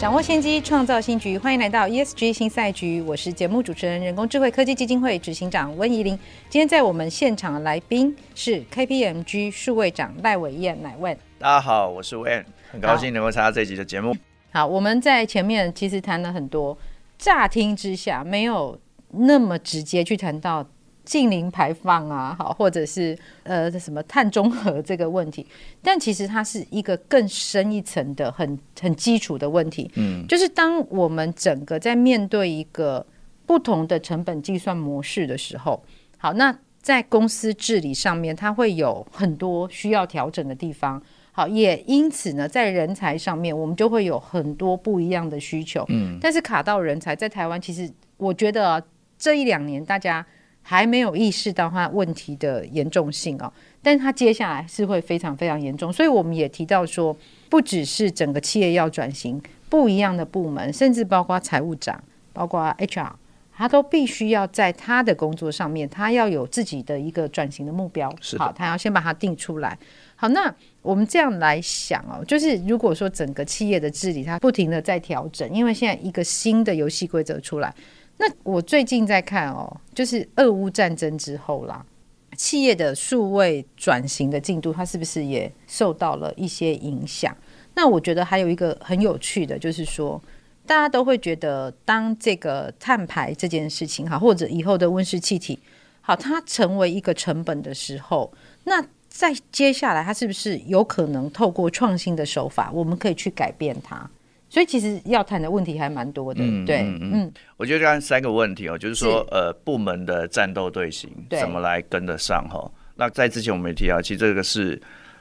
掌握先机，创造新局。欢迎来到 ESG 新赛局，我是节目主持人、人工智慧科技基金会执行长温怡玲。今天在我们现场的来宾是 KPMG 数位长赖伟燕，乃问。大家好，我是伟燕，很高兴能够参加这一集的节目。好，我们在前面其实谈了很多，乍听之下没有那么直接去谈到。净零排放啊，好，或者是呃什么碳中和这个问题，但其实它是一个更深一层的很很基础的问题。嗯，就是当我们整个在面对一个不同的成本计算模式的时候，好，那在公司治理上面，它会有很多需要调整的地方。好，也因此呢，在人才上面，我们就会有很多不一样的需求。嗯，但是卡到人才，在台湾，其实我觉得啊，这一两年大家。还没有意识到他问题的严重性哦，但是它接下来是会非常非常严重，所以我们也提到说，不只是整个企业要转型，不一样的部门，甚至包括财务长、包括 HR，他都必须要在他的工作上面，他要有自己的一个转型的目标。是好，他要先把它定出来。好，那我们这样来想哦，就是如果说整个企业的治理，它不停的在调整，因为现在一个新的游戏规则出来。那我最近在看哦，就是俄乌战争之后啦，企业的数位转型的进度，它是不是也受到了一些影响？那我觉得还有一个很有趣的，就是说，大家都会觉得，当这个碳排这件事情哈，或者以后的温室气体，好，它成为一个成本的时候，那在接下来，它是不是有可能透过创新的手法，我们可以去改变它？所以其实要谈的问题还蛮多的，嗯、对，嗯，嗯我觉得刚刚三个问题哦，就是说，是呃，部门的战斗队形怎么来跟得上哈？那在之前我们也提到，其实这个是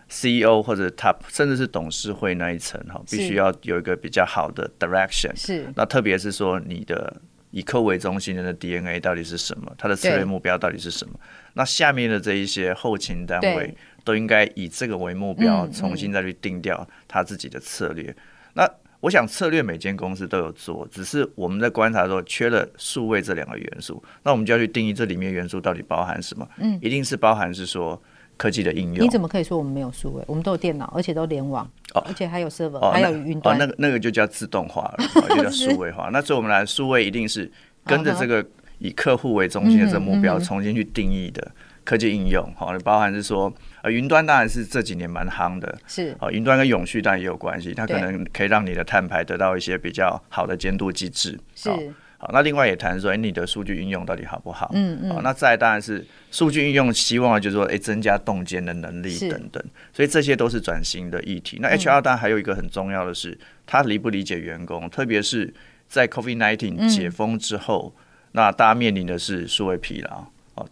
CEO 或者 Top 甚至是董事会那一层哈，必须要有一个比较好的 direction。是，那特别是说你的以客为中心的 DNA 到底是什么？它的策略目标到底是什么？那下面的这一些后勤单位都应该以这个为目标，重新再去定掉他自己的策略。那我想策略每间公司都有做，只是我们在观察的时候缺了数位这两个元素，那我们就要去定义这里面元素到底包含什么。嗯，一定是包含是说科技的应用。你怎么可以说我们没有数位？我们都有电脑，而且都联网，哦，而且还有 server，还有云端。哦，那个那个就叫自动化了，就叫数位化。那所以我们来数位一定是跟着这个以客户为中心的这个目标重新去定义的。科技应用，好，包含是说，呃，云端当然是这几年蛮夯的，是，啊，云端跟永续当然也有关系，它可能可以让你的碳排得到一些比较好的监督机制，是，好，那另外也谈说，哎，你的数据运用到底好不好？嗯嗯，那再当然是数据运用，希望就是说，哎，增加洞见的能力等等，所以这些都是转型的议题。那 HR 当然还有一个很重要的是，他理不理解员工，特别是在 COVID-19 解封之后，那大家面临的是数位疲劳。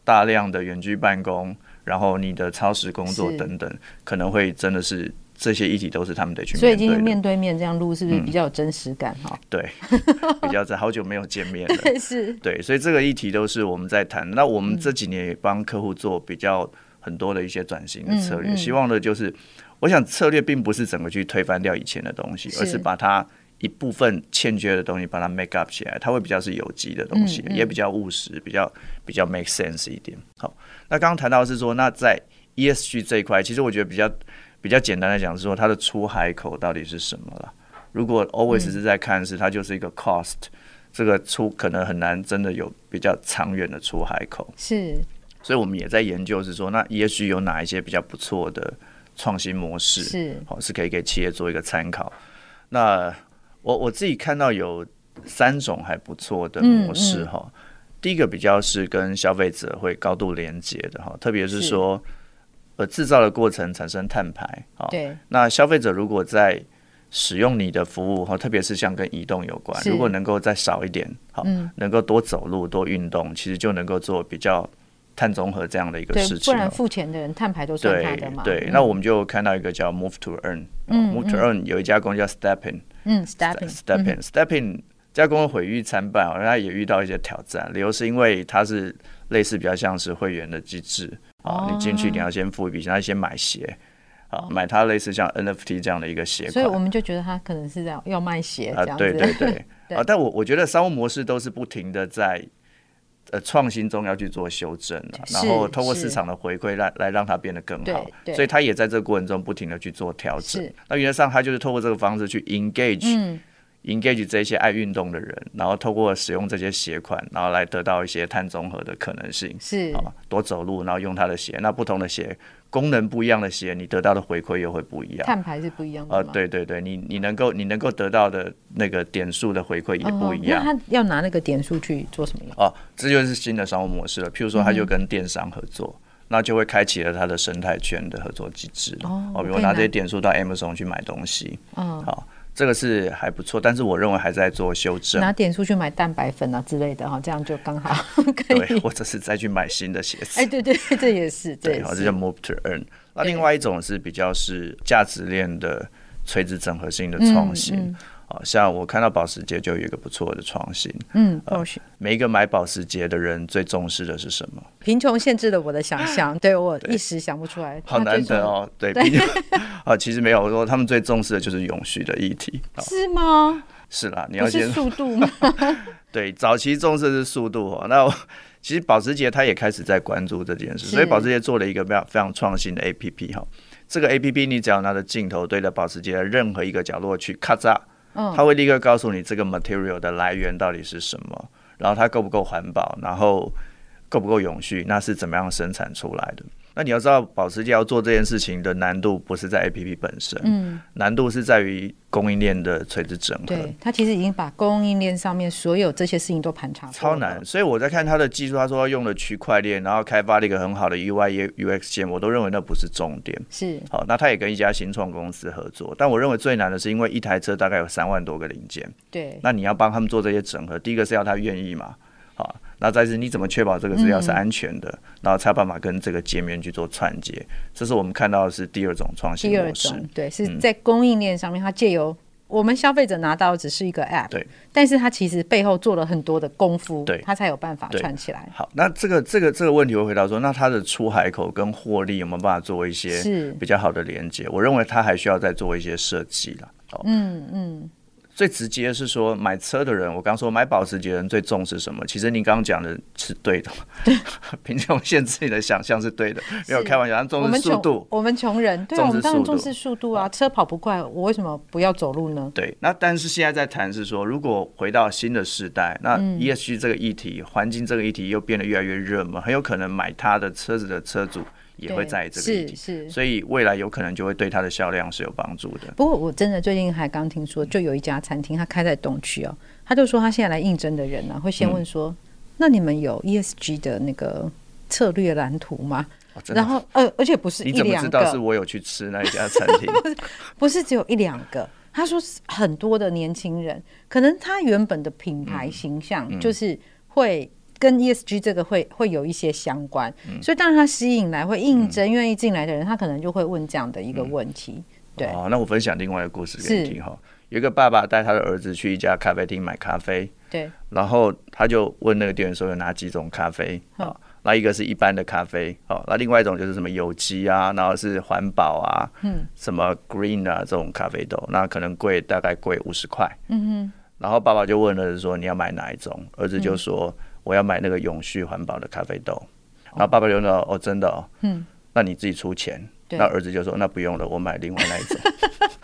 大量的远距办公，然后你的超时工作等等，可能会真的是这些议题都是他们得去面对。所以今天面对面这样录，是不是比较有真实感？哈、嗯，对，比较在好久没有见面了，是，对，所以这个议题都是我们在谈。那我们这几年也帮客户做比较很多的一些转型的策略，嗯嗯、希望的就是，我想策略并不是整个去推翻掉以前的东西，而是把它。一部分欠缺的东西，把它 make up 起来，它会比较是有机的东西，嗯嗯、也比较务实，比较比较 make sense 一点。好，那刚刚谈到是说，那在 ESG 这一块，其实我觉得比较比较简单的讲是说，它的出海口到底是什么了？如果 always 是在看是它就是一个 cost，、嗯、这个出可能很难真的有比较长远的出海口。是，所以我们也在研究是说，那 ESG 有哪一些比较不错的创新模式？是，好，是可以给企业做一个参考。那我我自己看到有三种还不错的模式哈，嗯。嗯、第一个比较是跟消费者会高度连接的哈，特别是说呃制造的过程产生碳排啊，对，那消费者如果在使用你的服务哈，特别是像跟移动有关，如果能够再少一点好，嗯、能够多走路多运动，其实就能够做比较碳中和这样的一个事情。不然付钱的人碳排都算他的嘛。对，对嗯、那我们就看到一个叫 Move to Earn，嗯，Move to Earn 有一家公司叫 Stepin，嗯，Stepin，Stepin，Stepin 这家公司毁誉参半，好像他也遇到一些挑战，理由是因为它是类似比较像是会员的机制啊，你进去你要先付一笔钱，他先买鞋。啊，买它类似像 NFT 这样的一个鞋款，所以我们就觉得它可能是这样要卖鞋。啊，对对对。对 啊，但我我觉得商务模式都是不停的在呃创新中要去做修正，然后通过市场的回馈来来让它变得更好。所以它也在这个过程中不停的去做调整。那原则上，它就是透过这个方式去 engage，嗯。Engage 这些爱运动的人，然后透过使用这些鞋款，然后来得到一些碳中和的可能性。是啊，多走路，然后用他的鞋。那不同的鞋，功能不一样的鞋，你得到的回馈又会不一样。碳排是不一样的。呃，对对对，你你能够你能够得到的那个点数的回馈也不一样。那他要拿那个点数去做什么用？哦，这就是新的商务模式了。譬如说，他就跟电商合作，那就会开启了他的生态圈的合作机制。哦，比如拿这些点数到 Amazon 去买东西。嗯，好。这个是还不错，但是我认为还在做修正。拿点出去买蛋白粉啊之类的哈，这样就刚好 可以。对，或者是再去买新的鞋子。哎，对对，这也是对，好，这叫 move to earn。那另外一种是比较是价值链的垂直整合性的创新。嗯嗯啊，像我看到保时捷就有一个不错的创新。嗯，保时、呃、每一个买保时捷的人最重视的是什么？贫穷限制了我的想象，对我一时想不出来。好难得哦，对，对啊，其实没有我说他们最重视的就是永续的议题。是吗？是啦，你要先速度吗？对，早期重视的是速度哦。那其实保时捷它也开始在关注这件事，所以保时捷做了一个非常非常创新的 APP 哈。这个 APP 你只要拿着镜头对着保时捷的任何一个角落去咔嚓。他会立刻告诉你这个 material 的来源到底是什么，然后它够不够环保，然后够不够永续，那是怎么样生产出来的？那你要知道，保时捷要做这件事情的难度不是在 APP 本身，嗯，难度是在于供应链的垂直整合。对，它其实已经把供应链上面所有这些事情都盘查过了。超难，所以我在看它的技术，他说他用了区块链，然后开发了一个很好的 UI UX 线，我都认为那不是重点。是，好，那他也跟一家新创公司合作，但我认为最难的是因为一台车大概有三万多个零件，对，那你要帮他们做这些整合，第一个是要他愿意嘛，好。那再是，你怎么确保这个资料是安全的？嗯、然后才有办法跟这个界面去做串接。这是我们看到的是第二种创新模式。第二种，对，是在供应链上面，它借由我们消费者拿到只是一个 App，对，但是它其实背后做了很多的功夫，对，它才有办法串起来。好，那这个这个这个问题，我回答说，那它的出海口跟获利有没有办法做一些比较好的连接？我认为它还需要再做一些设计了。嗯嗯。最直接是说，买车的人，我刚说买保时捷的人最重视什么？其实您刚刚讲的是对的，对，贫穷限制你的想象是对的，没有开玩笑，重视速度。我们穷人，对，我们当然重视速度啊，车跑不快，我为什么不要走路呢？对，那但是现在在谈是说，如果回到新的时代，那 ESG 这个议题、环境这个议题又变得越来越热门，很有可能买他的车子的车主。也会在意这个议题，是是，所以未来有可能就会对它的销量是有帮助的。不过我真的最近还刚听说，就有一家餐厅，它开在东区哦，他就说他现在来应征的人呢、啊，会先问说：“嗯、那你们有 ESG 的那个策略蓝图吗？”哦、然后呃，而且不是一两个，你怎么知道是我有去吃那一家餐厅？不是只有一两个，他说很多的年轻人，可能他原本的品牌形象就是会。跟 ESG 这个会会有一些相关，嗯、所以当然他吸引来会应征愿意进来的人，他可能就会问这样的一个问题。嗯、对，哦，那我分享另外一个故事给你听哈。有一个爸爸带他的儿子去一家咖啡厅买咖啡，对，然后他就问那个店员说有哪几种咖啡。啊？嗯、那一个是一般的咖啡，哦，那另外一种就是什么有机啊，然后是环保啊，嗯，什么 green 啊这种咖啡豆，那可能贵大概贵五十块，嗯哼，然后爸爸就问儿子说你要买哪一种？儿子就说。嗯我要买那个永续环保的咖啡豆，然后爸爸就说：“哦，真的哦，嗯，那你自己出钱。”那儿子就说：“那不用了，我买另外那一种。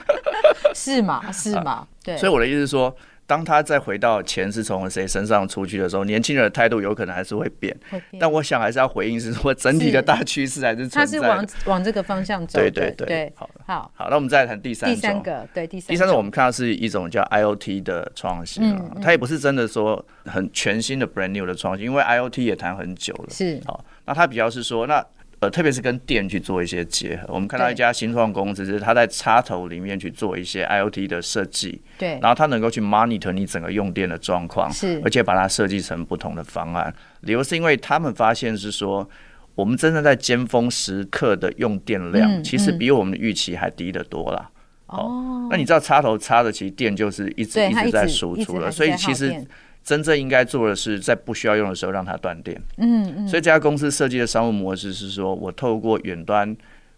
”是吗？是吗？对。所以我的意思是说。当他再回到钱是从谁身上出去的时候，年轻人的态度有可能还是会变。但我想还是要回应是说，整体的大趋势还是存在的。他是往往这个方向走。对对对。对好好好，那我们再来谈第三种。第三个，对第三。第三种我们看到是一种叫 IoT 的创新啊，嗯、它也不是真的说很全新的 brand new 的创新，因为 IoT 也谈很久了。是。好，那它比较是说，那呃，特别是跟电去做一些结合。我们看到一家新创公司，是它在插头里面去做一些 IoT 的设计，对，然后它能够去 monitor 你整个用电的状况，是，而且把它设计成不同的方案。理由是因为他们发现是说，我们真正在尖峰时刻的用电量，其实比我们的预期还低得多了。哦，那你知道插头插的其实电就是一直一直在输出了，所以其实。真正应该做的是，在不需要用的时候让它断电。嗯嗯。所以这家公司设计的商务模式是说，我透过远端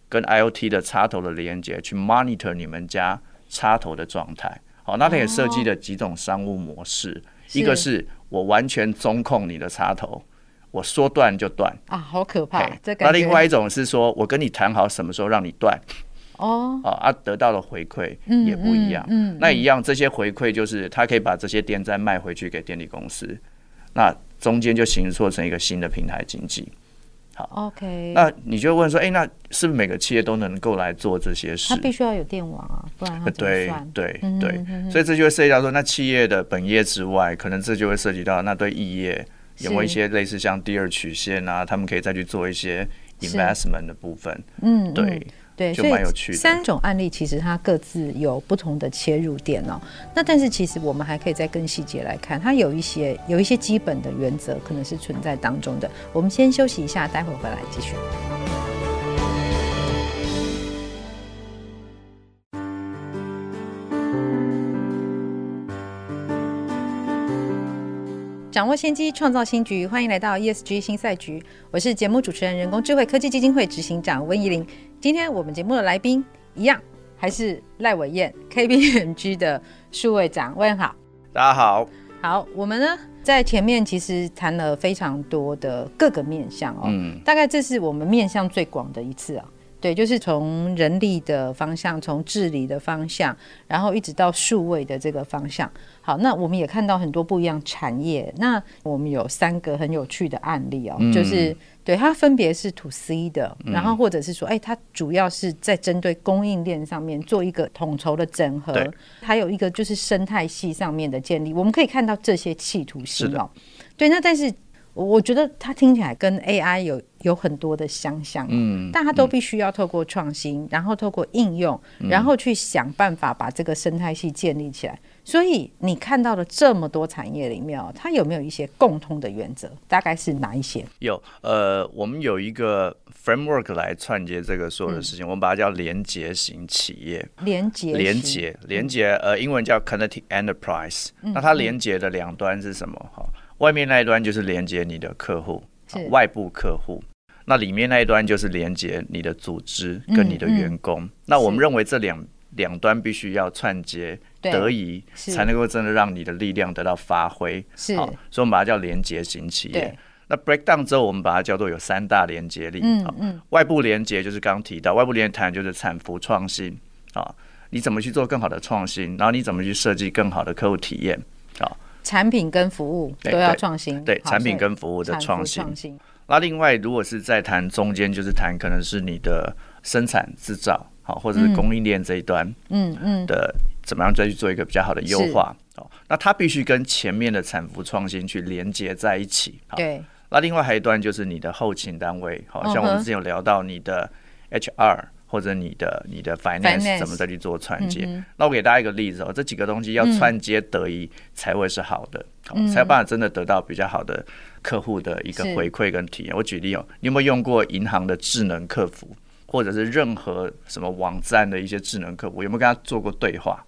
跟 IoT 的插头的连接，去 monitor 你们家插头的状态。好，那它也设计了几种商务模式，一个是我完全中控你的插头，我说断就断。啊，好可怕！那另外一种是说我跟你谈好什么时候让你断。哦，啊，得到的回馈也不一样。嗯，嗯，那一样，这些回馈就是他可以把这些电再卖回去给电力公司，那中间就形成成一个新的平台经济。好，OK。那你就问说，哎、欸，那是不是每个企业都能够来做这些事？他必须要有电网啊，不然他怎么算？对对对，所以这就会涉及到说，那企业的本业之外，可能这就会涉及到那对异业有没有一些类似像第二曲线啊，他们可以再去做一些 investment 的部分。嗯，对。对，所以三种案例其实它各自有不同的切入点哦。那但是其实我们还可以再更细节来看，它有一些有一些基本的原则可能是存在当中的。我们先休息一下，待会回来继续。掌握先机，创造新局，欢迎来到 ESG 新赛局。我是节目主持人、人工智慧科技基金会执行长温怡玲。今天我们节目的来宾一样，还是赖伟燕，KPMG 的数位长。问好，大家好。好，我们呢在前面其实谈了非常多的各个面向哦，嗯，大概这是我们面向最广的一次啊。对，就是从人力的方向，从治理的方向，然后一直到数位的这个方向。好，那我们也看到很多不一样产业。那我们有三个很有趣的案例哦，嗯、就是对它分别是 to C 的，然后或者是说，哎、欸，它主要是在针对供应链上面做一个统筹的整合，还有一个就是生态系上面的建立。我们可以看到这些企图心哦。对，那但是。我觉得它听起来跟 AI 有有很多的相像，嗯，但它都必须要透过创新，嗯、然后透过应用，嗯、然后去想办法把这个生态系建立起来。所以你看到的这么多产业里面，它有没有一些共通的原则？大概是哪一些？有，呃，我们有一个 framework 来串接这个所有的事情，嗯、我们把它叫连结型企业。连结，连结，连结，呃，英文叫 connected enterprise、嗯。那它连接的两端是什么？哈、嗯。外面那一端就是连接你的客户，外部客户。那里面那一端就是连接你的组织跟你的员工。嗯嗯、那我们认为这两两端必须要串接得宜，才能够真的让你的力量得到发挥。是，好，所以我们把它叫连接型企业。那 break down 之后，我们把它叫做有三大连接力。嗯嗯。外部连接就是刚刚提到，外部连接谈就是产服创新啊，你怎么去做更好的创新，然后你怎么去设计更好的客户体验啊。产品跟服务都要创新，对，对，产品跟服务的创新。那另外，如果是在谈中间，就是谈可能是你的生产制造，好，或者是供应链这一端，嗯嗯的，怎么样再去做一个比较好的优化？哦，那它必须跟前面的产服创新去连接在一起。对。那另外还有一段就是你的后勤单位，好像我们之前有聊到你的 HR。或者你的你的 finance 怎么再去做串接？嗯、那我给大家一个例子哦，这几个东西要串接得宜才会是好的，嗯、才有办法真的得到比较好的客户的一个回馈跟体验。我举例哦，你有没有用过银行的智能客服，或者是任何什么网站的一些智能客服？有没有跟他做过对话？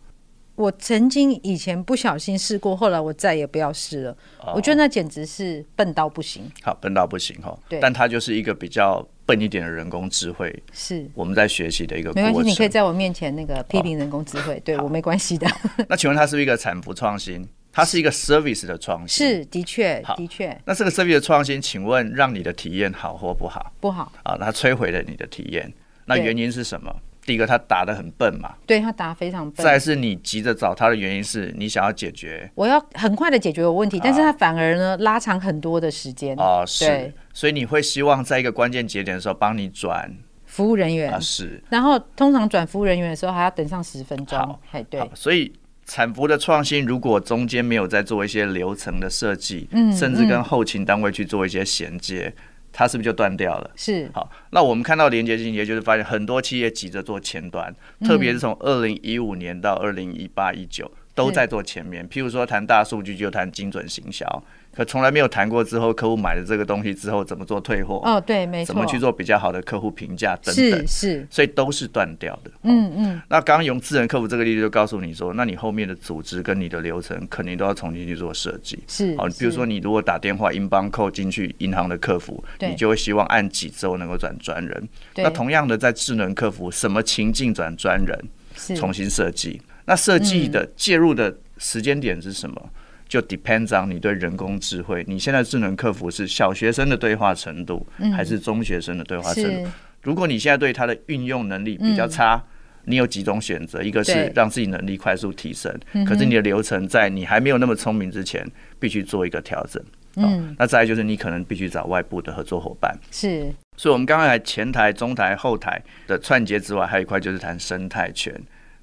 我曾经以前不小心试过，后来我再也不要试了。哦、我觉得那简直是笨到不行。好，笨到不行哈。对，但它就是一个比较笨一点的人工智慧，是我们在学习的一个。没关系，你可以在我面前那个批评人工智慧，哦、对我没关系的。那请问它是不是一个产服创新？它是一个 service 的创新？是，的确，的确。那这个 service 的创新，请问让你的体验好或不好？不好。啊，它摧毁了你的体验，那原因是什么？第一个，他打的很笨嘛，对，他答非常笨。再是你急着找他的原因是你想要解决，我要很快的解决我问题，但是他反而呢拉长很多的时间。哦，是，所以你会希望在一个关键节点的时候帮你转。服务人员。啊，是，然后通常转服务人员的时候还要等上十分钟，哎，对，所以产服的创新如果中间没有在做一些流程的设计，嗯，甚至跟后勤单位去做一些衔接。它是不是就断掉了？是。好，那我们看到连接性也，就是发现很多企业急着做前端，嗯、特别是从二零一五年到二零一八一九都在做前面。譬如说谈大数据，就谈精准行销。可从来没有谈过之后，客户买了这个东西之后怎么做退货？哦，对，没错。怎么去做比较好的客户评价等等？是是，所以都是断掉的。嗯嗯。那刚刚用智能客服这个例子就告诉你说，那你后面的组织跟你的流程肯定都要重新去做设计。是。好，比如说你如果打电话 inbound call 进去银行的客服，你就会希望按几周能够转专人。那同样的，在智能客服，什么情境转专人？重新设计。那设计的介入的时间点是什么？就 depends on 你对人工智慧，你现在智能客服是小学生的对话程度，还是中学生的对话程度？如果你现在对它的运用能力比较差，你有几种选择，一个是让自己能力快速提升，可是你的流程在你还没有那么聪明之前，必须做一个调整。嗯，那再来就是你可能必须找外部的合作伙伴。是，所以我们刚才前台、中台、后台的串接之外，还有一块就是谈生态圈。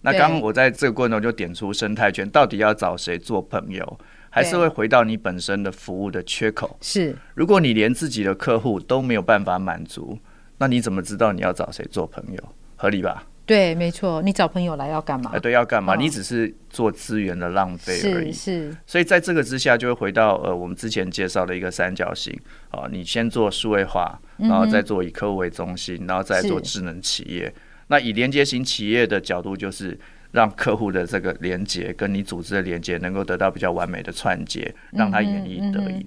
那刚刚我在这个过程中就点出生态圈到底要找谁做朋友？还是会回到你本身的服务的缺口。是，如果你连自己的客户都没有办法满足，那你怎么知道你要找谁做朋友？合理吧？对，没错。你找朋友来要干嘛？哎，对，要干嘛？你只是做资源的浪费而已。是，是。所以在这个之下，就会回到呃，我们之前介绍的一个三角形。啊，你先做数位化，然后再做以客户为中心，然后再做智能企业。那以连接型企业的角度，就是。让客户的这个连接跟你组织的连接能够得到比较完美的串接，让他演绎得宜。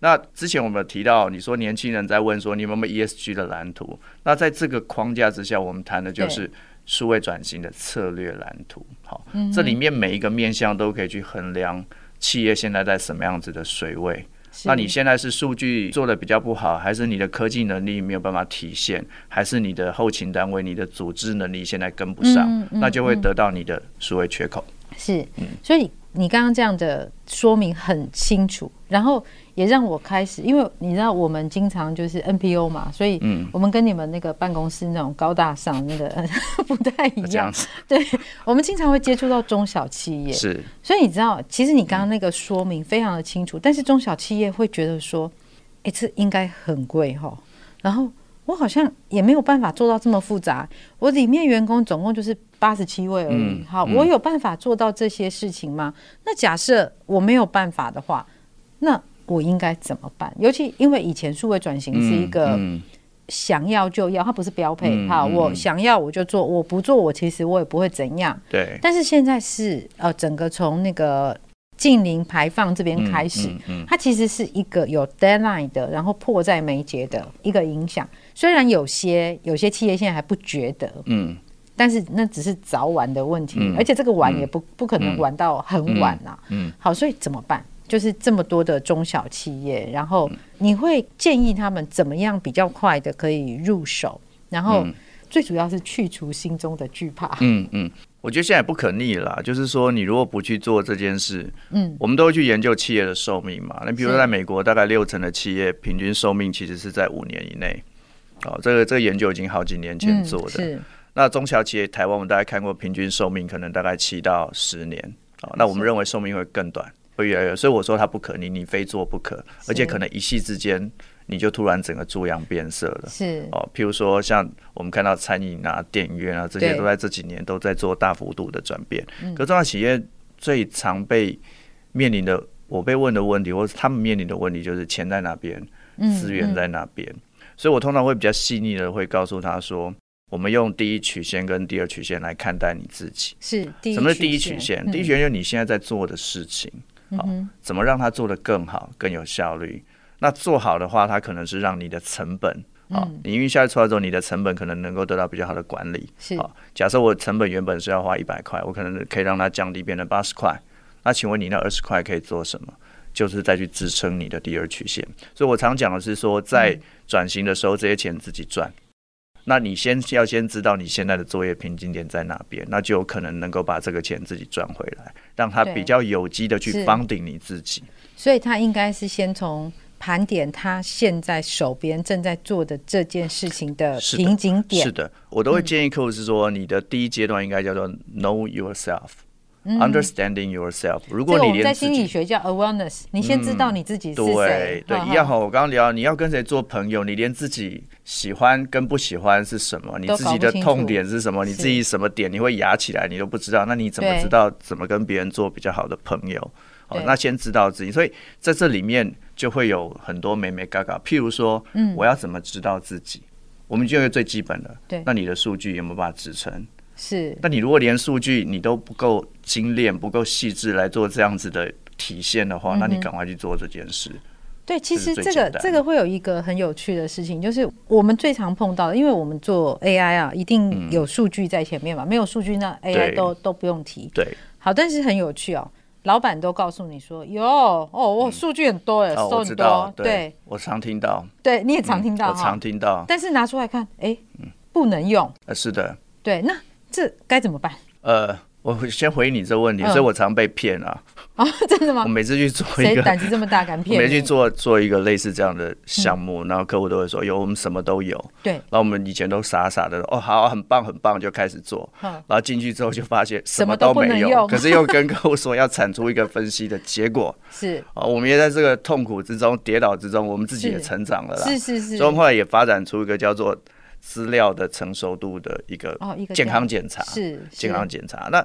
那之前我们有提到，你说年轻人在问说，你有没有 ESG 的蓝图？那在这个框架之下，我们谈的就是数位转型的策略蓝图。好，这里面每一个面向都可以去衡量企业现在在什么样子的水位。那你现在是数据做的比较不好，还是你的科技能力没有办法体现，还是你的后勤单位、你的组织能力现在跟不上，那就会得到你的数位缺口。是，所以。你刚刚这样的说明很清楚，然后也让我开始，因为你知道我们经常就是 NPO 嘛，所以我们跟你们那个办公室那种高大上那个 不太一样。对，我们经常会接触到中小企业，是。所以你知道，其实你刚刚那个说明非常的清楚，但是中小企业会觉得说，哎，这应该很贵哈，然后。我好像也没有办法做到这么复杂。我里面员工总共就是八十七位而已。嗯、好，我有办法做到这些事情吗？那假设我没有办法的话，那我应该怎么办？尤其因为以前数位转型是一个想要就要，它不是标配。哈，我想要我就做，我不做我其实我也不会怎样。对。但是现在是呃，整个从那个。近零排放这边开始，它其实是一个有 deadline 的，然后迫在眉睫的一个影响。虽然有些有些企业现在还不觉得，嗯，但是那只是早晚的问题，而且这个晚也不不可能晚到很晚呐。嗯，好，所以怎么办？就是这么多的中小企业，然后你会建议他们怎么样比较快的可以入手，然后最主要是去除心中的惧怕。嗯嗯。我觉得现在不可逆了，就是说，你如果不去做这件事，嗯，我们都会去研究企业的寿命嘛。那比如说，在美国，大概六成的企业平均寿命其实是在五年以内。哦，这个这个研究已经好几年前做的。是。那中小企业，台湾我们大概看过，平均寿命可能大概七到十年。哦，那我们认为寿命会更短，会越来越。所以我说它不可逆，你非做不可，而且可能一夕之间。你就突然整个猪羊变色了，是哦。譬如说，像我们看到餐饮啊、电影院啊这些，都在这几年都在做大幅度的转变。可中小企业最常被面临的，我被问的问题，或是他们面临的问题，就是钱在哪边，资源在哪边。所以我通常会比较细腻的，会告诉他说，我们用第一曲线跟第二曲线来看待你自己。是，什么是第一曲线？第一曲线就是你现在在做的事情，好，怎么让它做得更好、更有效率。那做好的话，它可能是让你的成本啊，嗯、你营运下来出来之后，你的成本可能能够得到比较好的管理。是啊，假设我成本原本是要花一百块，我可能可以让它降低变成八十块。那请问你那二十块可以做什么？就是再去支撑你的第二曲线。所以我常讲的是说，在转型的时候，这些钱自己赚。嗯、那你先要先知道你现在的作业瓶颈点在哪边，那就有可能能够把这个钱自己赚回来，让他比较有机的去 funding 你自己。所以他应该是先从。盘点他现在手边正在做的这件事情的瓶颈点。是的，我都会建议客户是说，你的第一阶段应该叫做 Know yourself，，understanding yourself。如果你在心理学叫 awareness，你先知道你自己是谁对。一样哈。我刚刚聊，你要跟谁做朋友，你连自己喜欢跟不喜欢是什么，你自己的痛点是什么，你自己什么点你会压起来，你都不知道，那你怎么知道怎么跟别人做比较好的朋友？哦，那先知道自己，所以在这里面就会有很多美眉嘎嘎。譬如说，嗯，我要怎么知道自己？我们就有最基本的，对，那你的数据有没有办法支撑？是，那你如果连数据你都不够精炼、不够细致来做这样子的体现的话，嗯、那你赶快去做这件事。对，其实这个这个会有一个很有趣的事情，就是我们最常碰到的，因为我们做 AI 啊，一定有数据在前面嘛，嗯、没有数据那 AI 都都不用提。对，好，但是很有趣哦。老板都告诉你说有哦，我数据很多哎，收很多。对，我常听到。对，你也常听到。我常听到。但是拿出来看，哎，不能用。呃，是的。对，那这该怎么办？呃。我先回你这个问题，所以我常被骗啊！啊，真的吗？我每次去做一个，胆子这么大敢骗？每次去做做一个类似这样的项目，然后客户都会说：“有，我们什么都有。”对。然后我们以前都傻傻的说：“哦，好，很棒，很棒，就开始做。”然后进去之后就发现什么都没有，可是又跟客户说要产出一个分析的结果。是。啊，我们也在这个痛苦之中、跌倒之中，我们自己也成长了啦。是是是。所以我们后来也发展出一个叫做资料的成熟度的一个健康检查，是健康检查。那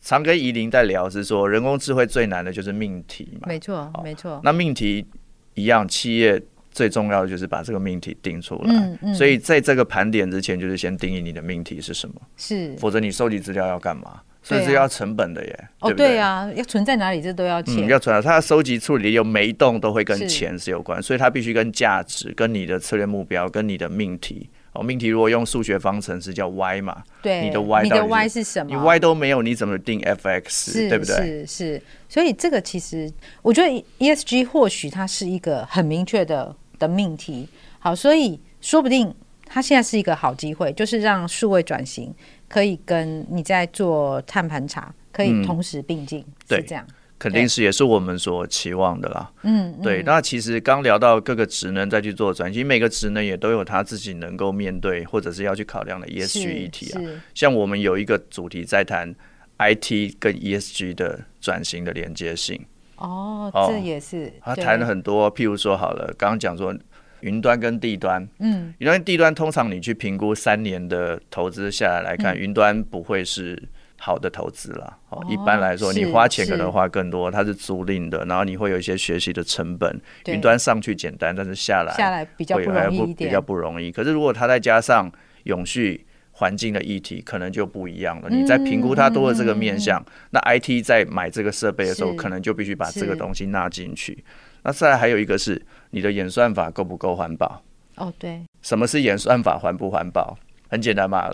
常跟宜玲在聊是说，人工智慧最难的就是命题嘛，没错，没错。那命题一样，企业最重要的就是把这个命题定出来。嗯嗯。所以在这个盘点之前，就是先定义你的命题是什么，是，否则你收集资料要干嘛？所以是要成本的耶。哦，对啊，要存在哪里这都要钱。要存在，它的收集处理有每一栋都会跟钱是有关，所以它必须跟价值、跟你的策略目标、跟你的命题。哦，命题如果用数学方程式叫 Y 嘛，对，你的 Y 你的 Y 是什么？你 Y 都没有，你怎么定 FX？对不对？是是，所以这个其实我觉得 ESG 或许它是一个很明确的的命题。好，所以说不定它现在是一个好机会，就是让数位转型可以跟你在做碳盘查可以同时并进，嗯、是这样。肯定是，也是我们所期望的啦。嗯，对。那其实刚聊到各个职能再去做转型，每个职能也都有他自己能够面对或者是要去考量的 ESG 议题啊。像我们有一个主题在谈 IT 跟 ESG 的转型的连接性。哦，这也是。他谈了很多，譬如说好了，刚刚讲说云端跟地端。嗯，云端地端通常你去评估三年的投资下来来看，云端不会是。好的投资了，哦，一般来说，你花钱可能花更多，它是租赁的，然后你会有一些学习的成本。云端上去简单，但是下来下来比较不容易一点，比较不容易。可是如果它再加上永续环境的议题，可能就不一样了。你在评估它多的这个面向，那 IT 在买这个设备的时候，可能就必须把这个东西纳进去。那再来还有一个是你的演算法够不够环保？哦，对，什么是演算法环不环保？很简单嘛，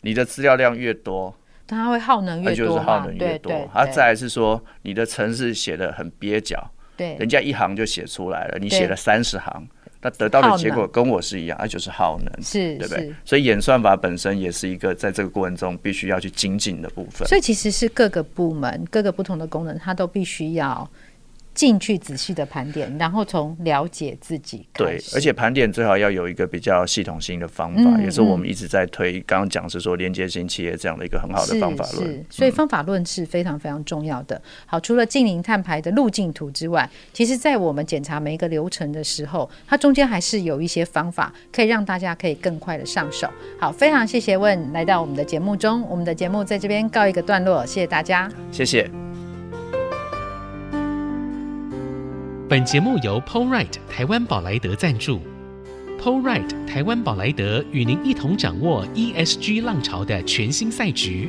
你的资料量越多。它会耗能越多，就是耗能越多。它再来是说，你的程式写的很蹩脚，对，人家一行就写出来了，你写了三十行，那得到的结果跟我是一样，那就是耗能，是，对不对？所以演算法本身也是一个在这个过程中必须要去精进的部分。所以其实是各个部门、各个不同的功能，它都必须要。进去仔细的盘点，然后从了解自己对，而且盘点最好要有一个比较系统性的方法，嗯、也是我们一直在推。刚刚讲是说连接型企业这样的一个很好的方法论，所以方法论是非常非常重要的。好，除了净零碳排的路径图之外，其实在我们检查每一个流程的时候，它中间还是有一些方法可以让大家可以更快的上手。好，非常谢谢问来到我们的节目中，我们的节目在这边告一个段落，谢谢大家，谢谢。本节目由 Polright 台湾宝莱德赞助 Polright 台湾宝莱德与您一同掌握 ESG 浪潮的全新赛局。